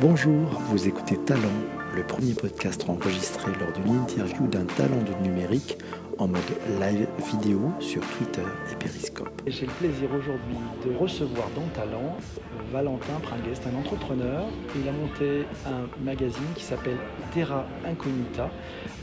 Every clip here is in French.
Bonjour, vous écoutez Talent, le premier podcast enregistré lors d'une interview d'un talent du numérique en mode live vidéo sur Twitter et Periscope. J'ai le plaisir aujourd'hui de recevoir dans Talent Valentin Pringuest, un entrepreneur. Il a monté un magazine qui s'appelle Terra Incognita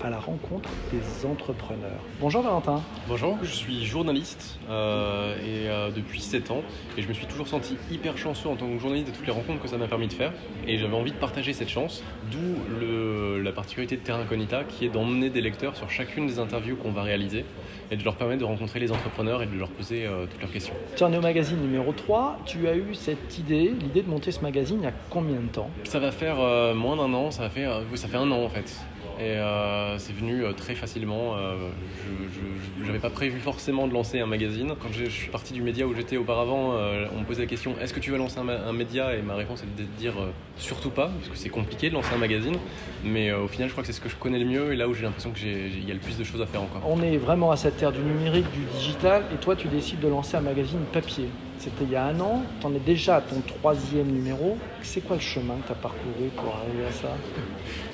à la rencontre des entrepreneurs. Bonjour Valentin. Bonjour, je suis journaliste euh, et euh, depuis 7 ans et je me suis toujours senti hyper chanceux en tant que journaliste de toutes les rencontres que ça m'a permis de faire et j'avais envie de partager cette chance, d'où la particularité de Terra Incognita qui est d'emmener des lecteurs sur chacune des interviews qu'on va réaliser et de leur permettre de rencontrer les entrepreneurs et de leur poser euh, toutes leurs questions. Tu en es au magazine numéro 3, tu as eu cette idée, l'idée de monter ce magazine il y a combien de temps? Ça va faire moins d'un an, ça, va faire, ça fait un an en fait. Et euh, c'est venu euh, très facilement. Euh, je n'avais pas prévu forcément de lancer un magazine. Quand je, suis parti du média où j'étais auparavant, on me posait la question est-ce que tu vas lancer un, média? Et ma réponse était de dire surtout pas, parce que c'est compliqué de lancer un magazine. Mais au final, je crois que c'est ce que je connais le mieux et là où j'ai l'impression qu'il y a le plus de choses à faire encore. On est vraiment à cette terre du numérique, du digital, et toi, tu décides de lancer un magazine papier. C'était il y a un an, tu en es déjà à ton troisième numéro. C'est quoi le chemin que tu as parcouru pour arriver à ça?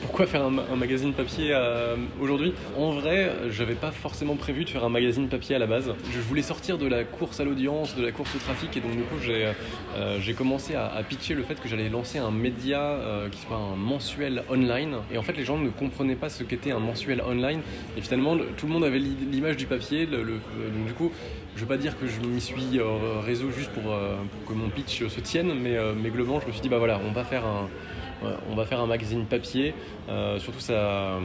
Pourquoi faire un, magazine papier euh, aujourd'hui? En vrai, je n'avais pas forcément prévu de faire un magazine papier à la base. Je voulais sortir de la course à l'audience, de la course au trafic, et donc du coup j'ai euh, commencé à, pitcher le fait que j'allais lancer un média euh, qui soit un mensuel online. Et en fait, les gens ne comprenaient pas ce qu'était un mensuel online. Et finalement, tout le monde avait l'image du papier. donc du coup, je ne veux pas dire que je m'y suis réseau juste euh, pour, que mon pitch se tienne, mais, euh, mais, globalement, je me suis dit, bah voilà, on va faire un, on va faire un magazine papier. Euh, surtout, ça,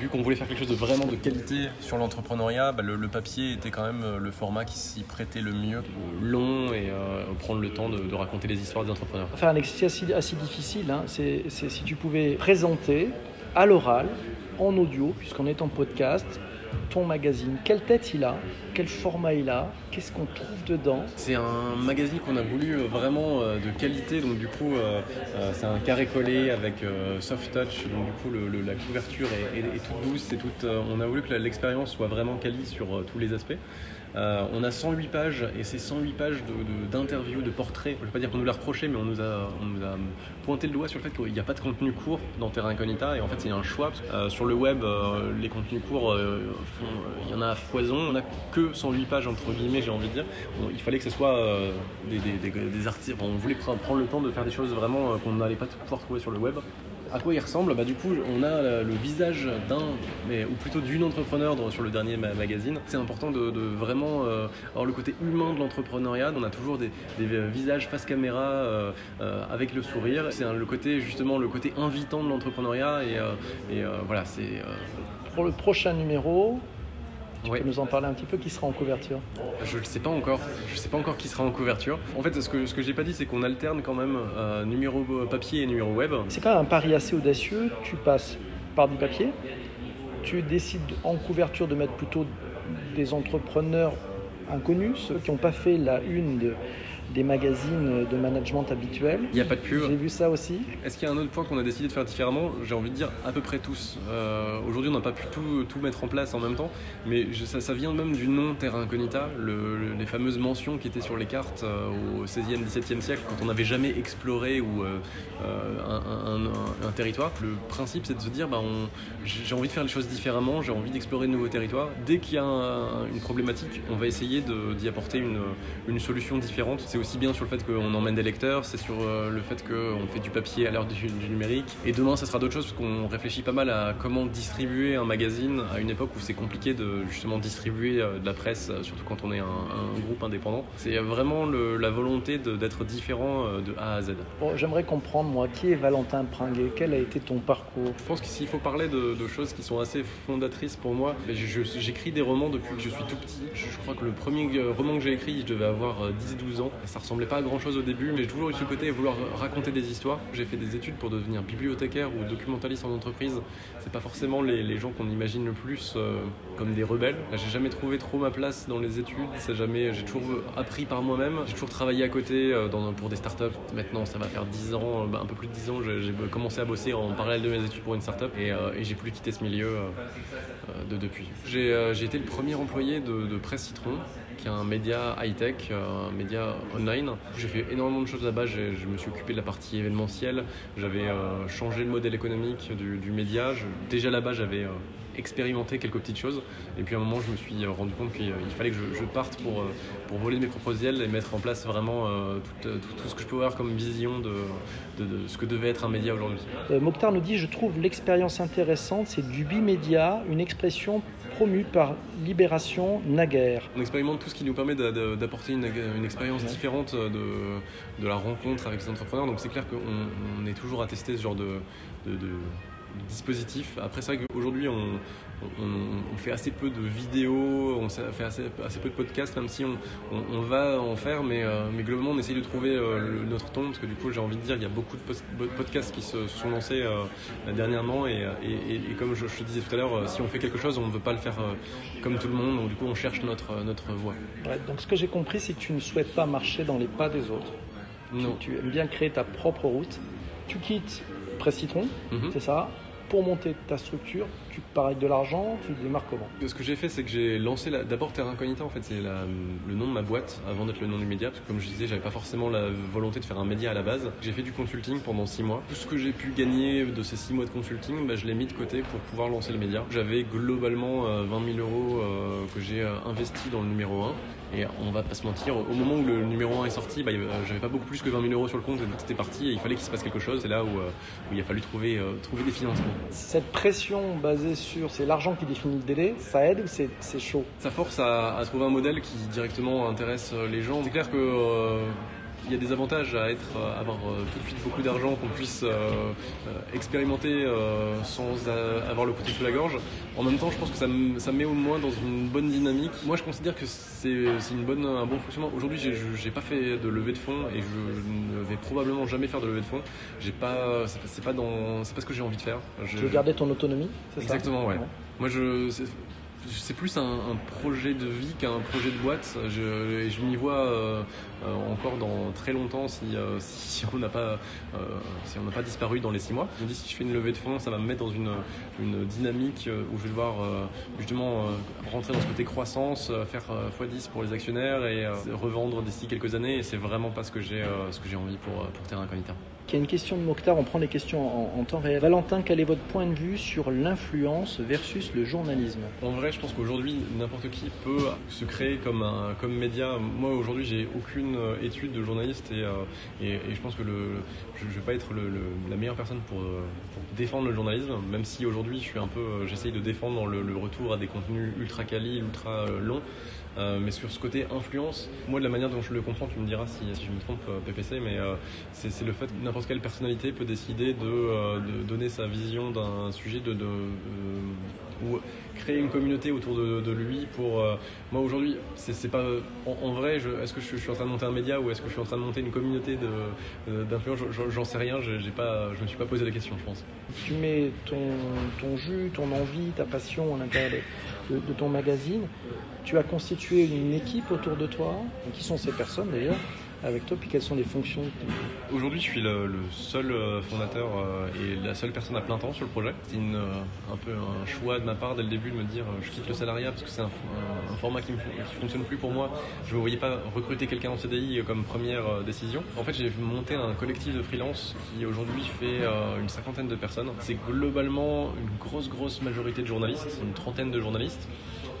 vu qu'on voulait faire quelque chose de vraiment de qualité sur l'entrepreneuriat, bah, le, papier était quand même le format qui s'y prêtait le mieux, long et prendre le temps de, raconter les histoires des entrepreneurs. Faire un exercice assez, difficile, hein, c'est si tu pouvais présenter à l'oral, en audio, puisqu'on est en podcast, ton magazine Quelle tête il a Quel format il a Qu'est-ce qu'on trouve dedans C'est un magazine qu'on a voulu euh, vraiment euh, de qualité, donc du coup euh, c'est un carré collé avec soft touch, donc du coup la couverture est, toute douce, toute, on a voulu que l'expérience soit vraiment quali sur tous les aspects. On a 108 pages et ces 108 pages d'interviews, de, portraits. Je ne vais pas dire qu'on nous l'a reproché, mais on nous, a, pointé le doigt sur le fait qu'il n'y a pas de contenu court dans Terra Incognita. Et en fait, c'est un choix. Sur le web, les contenus courts, il y en a à foison. On n'a que 108 pages, entre guillemets, j'ai envie de dire. il fallait que ce soit des, articles. on voulait prendre le temps de faire des choses vraiment qu'on n'allait pas pouvoir trouver sur le web à quoi il ressemble? Bah, Du coup, on a le visage d'un, ou plutôt d'une entrepreneur sur le dernier magazine. C'est important de, vraiment euh, avoir le côté humain de l'entrepreneuriat. On a toujours des, visages face caméra euh, euh, avec le sourire. C'est le côté, justement, le côté invitant de l'entrepreneuriat. Et, voilà, c'est. Pour le prochain numéro, tu peux nous en parler un petit peu qui sera en couverture Je ne sais pas encore. Je sais pas encore qui sera en couverture. En fait, ce que, ce que j'ai pas dit, c'est qu'on alterne quand même euh, numéro papier et numéro web. C'est quand même un pari assez audacieux. Tu passes par du papier. Tu décides en couverture de mettre plutôt des entrepreneurs inconnus, ceux qui n'ont pas fait la une de, des magazines de management habituels. Il n'y a pas de pub. J'ai vu ça aussi. Est-ce qu'il y a un autre point qu'on a décidé de faire différemment? J'ai envie de dire à peu près tous. Euh, aujourd'hui, on n'a pas pu tout, tout, mettre en place en même temps, mais ça, ça, vient même du nom Terra Incognita, les fameuses mentions qui étaient sur les cartes euh, au 16e, 17e siècle, quand on n'avait jamais exploré ou, euh, un, territoire. Le principe, c'est de se dire bah, j'ai envie de faire les choses différemment, j'ai envie d'explorer de nouveaux territoires. Dès qu'il y a une problématique, on va essayer d'y apporter une, une solution différente c'est aussi bien sur le fait qu'on emmène des lecteurs, c'est sur euh, le fait qu'on fait du papier à l'heure du, numérique. Et demain, ça sera d'autres choses parce qu'on réfléchit pas mal à comment distribuer un magazine à une époque où c'est compliqué de justement distribuer euh, de la presse, euh, surtout quand on est un, groupe indépendant. C'est vraiment la volonté d'être différent de A à Z. Bon, J'aimerais comprendre, moi, qui est Valentin Pringuet? Quel a été ton parcours? Je pense qu'il faut parler de, choses qui sont assez fondatrices pour moi, j'écris des romans depuis que je suis tout petit. Je, je crois que le premier roman que j'ai écrit, je devais avoir 10-12 ans. Ça ressemblait pas à grand chose au début, mais j'ai toujours eu ce côté vouloir raconter des histoires. J'ai fait des études pour devenir bibliothécaire ou documentaliste en entreprise. C'est pas forcément les, gens qu'on imagine le plus euh, comme des rebelles. J'ai jamais trouvé trop ma place dans les études. j'ai toujours appris par moi-même. J'ai toujours travaillé à côté euh, pour des startups. Maintenant, ça va faire 10 ans, euh, bah, un peu plus de 10 ans, j'ai commencé à bosser en parallèle de mes études pour une startup et, j'ai plus quitté ce milieu de depuis. J'ai été le premier employé de, de Presse Citron qui un média high-tech, un média online. J'ai fait énormément de choses là-bas. Je me suis occupé de la partie événementielle. J'avais changé le modèle économique du, média. déjà là-bas, j'avais expérimenter quelques petites choses. Et puis à un moment, je me suis rendu compte qu'il fallait que je, parte pour, pour voler mes propres ailes et mettre en place vraiment euh, tout, tout, ce que je peux avoir comme vision de, de, ce que devait être un média aujourd'hui. Euh, Mokhtar nous dit Je trouve l'expérience intéressante, c'est du bimédia, une expression promue par Libération naguère. On expérimente tout ce qui nous permet d'apporter une, une, expérience différente de, de, la rencontre avec les entrepreneurs. Donc c'est clair qu'on est toujours à tester ce genre de, de dispositif. Après, c'est vrai qu'aujourd'hui, on, on, fait assez peu de vidéos, on fait assez, assez peu de podcasts, même si on, on va en faire, mais, euh, mais, globalement, on essaye de trouver euh, notre ton, parce que du coup, j'ai envie de dire, il y a beaucoup de podcasts qui se, sont lancés euh, dernièrement, et, et, comme je, te disais tout à l'heure, si on fait quelque chose, on ne veut pas le faire comme tout le monde, donc du coup, on cherche notre, notre voie. donc, ce que j'ai compris, c'est que tu ne souhaites pas marcher dans les pas des autres. Non. Tu, aimes bien créer ta propre route. Tu quittes Presse Citron, mhm. c'est ça pour monter ta structure, tu pars avec de l'argent, tu démarres comment Ce que j'ai fait, c'est que j'ai lancé d'abord Terra Incognita, en fait, c'est le nom de ma boîte avant d'être le nom du média, parce que comme je disais, j'avais pas forcément la volonté de faire un média à la base. J'ai fait du consulting pendant six mois. Tout ce que j'ai pu gagner de ces six mois de consulting, bah, je l'ai mis de côté pour pouvoir lancer le média. J'avais globalement 20 euh, 000 euros euh, que j'ai euh, investi dans le numéro 1. Et on va pas se mentir, au moment où le numéro 1 est sorti, bah, j'avais pas beaucoup plus que 20 000 euros sur le compte, c'était parti et il fallait qu'il se passe quelque chose. C'est là où, où, il a fallu trouver, trouver des financements. Cette pression basée sur c'est l'argent qui définit le délai, ça aide ou c'est chaud? Ça force à, trouver un modèle qui directement intéresse les gens. C'est clair que euh, il y a des avantages à être, avoir euh, tout de suite beaucoup d'argent qu'on puisse euh, expérimenter sans avoir le couteau sous la gorge. En même temps, je pense que ça, me, ça met au moins dans une bonne dynamique. Moi, je considère que c'est une bonne, un bon fonctionnement. Aujourd'hui, j'ai pas fait de levée de fonds et je ne vais probablement jamais faire de levée de fonds. J'ai pas, c'est pas dans, c'est pas ce que j'ai envie de faire. Je, tu veux garder ton autonomie, c'est ça? Exactement, ouais. Moi, je, c'est plus un, projet de vie qu'un projet de boîte. Je, je m'y vois euh, euh, encore dans très longtemps si, euh, si, on n'a pas, disparu dans les six mois. Je me dis si je fais une levée de fonds, ça va me mettre dans une, dynamique où je vais devoir justement rentrer dans ce côté croissance, faire x10 pour les actionnaires et revendre d'ici quelques années. Et c'est vraiment pas ce que j'ai envie pour, pour Terra Incognita. Y a une question de Mokhtar, on prend les questions en, temps réel. Valentin, quel est votre point de vue sur l'influence versus le journalisme? En vrai, je pense qu'aujourd'hui, n'importe qui peut se créer comme, un, comme média. Moi, aujourd'hui, j'ai aucune euh, étude de journaliste et, euh, et, je pense que le, je ne vais pas être le, la meilleure personne pour, euh, pour, défendre le journalisme, même si aujourd'hui, je suis un peu, j'essaye de défendre le, le, retour à des contenus ultra quali, ultra longs. Euh, mais sur ce côté influence, moi de la manière dont je le comprends, tu me diras si, je me trompe, euh, PPC, mais euh, c'est le fait que n'importe quelle personnalité peut décider de, de donner sa vision d'un sujet, de, de ou créer une communauté autour de, lui pour moi aujourd'hui c'est pas en, vrai est-ce que je, suis en train de monter un média ou est-ce que je suis en train de monter une communauté d'influence? J'en sais rien j'ai pas je me suis pas posé la question je pense tu mets ton, jus ton envie ta passion à l'intérieur de, ton magazine. Tu as constitué une équipe autour de toi. Qui sont ces personnes d'ailleurs avec toi, puis quelles sont les fonctions Aujourd'hui, je suis le, seul euh, fondateur euh, et la seule personne à plein temps sur le projet. C'est euh, un peu un choix de ma part dès le début de me dire je quitte le salariat parce que c'est un, format qui ne fonctionne plus pour moi. Je ne voyais pas recruter quelqu'un en CDI comme première décision. En fait, j'ai monté un collectif de freelance qui aujourd'hui fait une cinquantaine de personnes. C'est globalement une grosse, grosse majorité de journalistes, une trentaine de journalistes.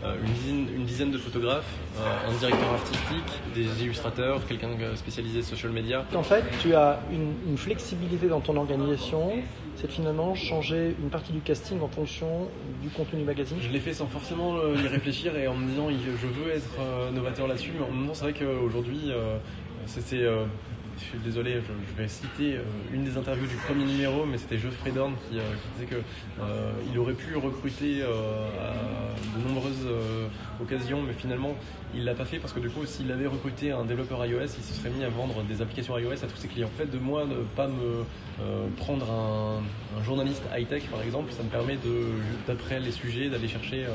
Euh, une dizaine, de photographes, euh, un directeur artistique, des illustrateurs, quelqu'un spécialisé social media. En fait, tu as une, flexibilité dans ton organisation, c'est finalement changer une partie du casting en fonction du contenu du magazine. Je l'ai fait sans forcément euh, y réfléchir et en me disant je veux être novateur là-dessus, mais en même temps c'est vrai qu'aujourd'hui c'est je suis désolé, je, vais citer euh, une des interviews du premier numéro, mais c'était Geoffrey Dorn qui, euh, disait qu'il euh, aurait pu recruter à mais finalement il l'a pas fait parce que du coup, s'il avait recruté un développeur iOS, il se serait mis à vendre des applications iOS à tous ses clients. En fait, de moi ne pas me prendre un, journaliste high-tech par exemple, ça me permet de, d'après les sujets, d'aller chercher.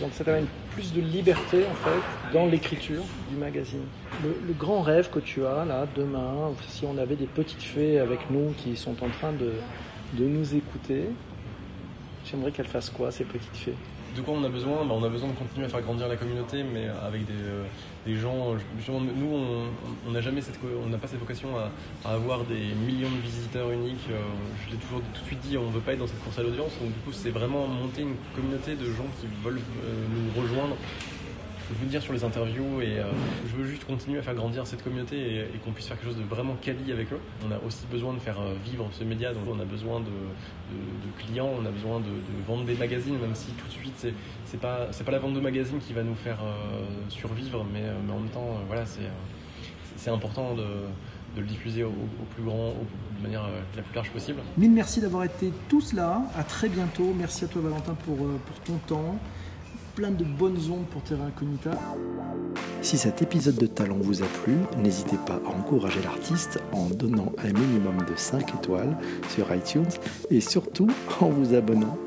Donc ça t'amène plus de liberté en fait dans l'écriture du magazine. le grand rêve que tu as là demain si on avait des petites fées avec nous qui sont en train de, de nous écouter, j'aimerais qu'elles fassent quoi, ces petites fées? De quoi on a besoin bah, On a besoin de continuer à faire grandir la communauté, mais avec des, euh, gens. nous, on n'a jamais cette, on n'a pas cette vocation à, avoir des millions de visiteurs uniques. Euh, je l'ai toujours tout de suite dit, on ne veut pas être dans cette course à l'audience. Donc du coup, c'est vraiment monter une communauté de gens qui veulent euh, nous rejoindre je veux dire sur les interviews et euh, je veux juste continuer à faire grandir cette communauté et, qu'on puisse faire quelque chose de vraiment quali avec eux. On a aussi besoin de faire euh, vivre ce média, donc on a besoin de, clients, on a besoin de, vendre des magazines, même si tout de suite c'est, pas la vente de magazines qui va nous faire euh, survivre, mais, en même temps voilà c'est important de, le diffuser au, plus grand, de manière la plus large possible. Mille merci d'avoir été tous là. À très bientôt. Merci à toi Valentin pour ton temps plein de bonnes ondes pour Terra Incognita. Si cet épisode de Talent vous a plu, n'hésitez pas à encourager l'artiste en donnant un minimum de 5 étoiles sur iTunes et surtout en vous abonnant